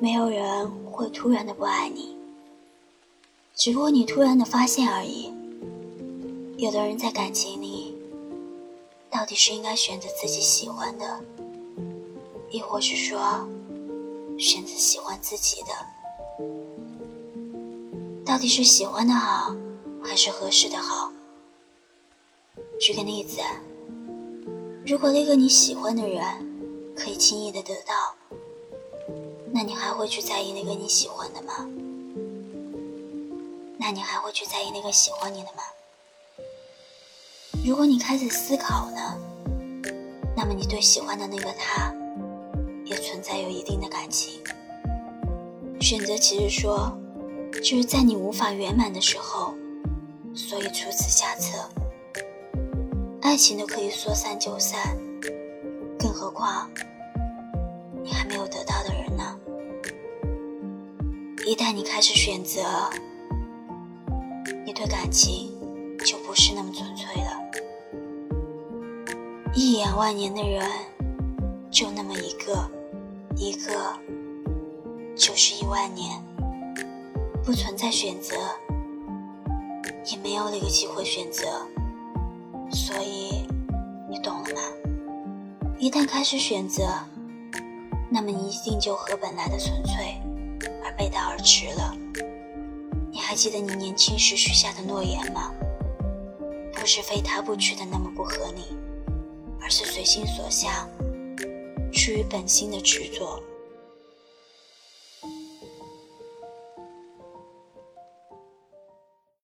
没有人会突然的不爱你，只不过你突然的发现而已。有的人在感情里，到底是应该选择自己喜欢的，亦或是说，选择喜欢自己的？到底是喜欢的好，还是合适的好？举个例子，如果那个你喜欢的人可以轻易的得到，那你还会去在意那个你喜欢的吗？那你还会去在意那个喜欢你的吗？如果你开始思考呢，那么你对喜欢的那个他，也存在有一定的感情。选择其实说，就是在你无法圆满的时候，所以出此下策。爱情都可以说散就散，更何况一旦你开始选择，你对感情就不是那么纯粹了。一眼万年的人，就那么一个，一个就是一万年，不存在选择，也没有那个机会选择，所以你懂了吗？一旦开始选择，那么你一定就和本来的纯粹背道而驰了。你还记得你年轻时许下的诺言吗？不是非他不娶的那么不合理。而是随心所向，出于本心的执着。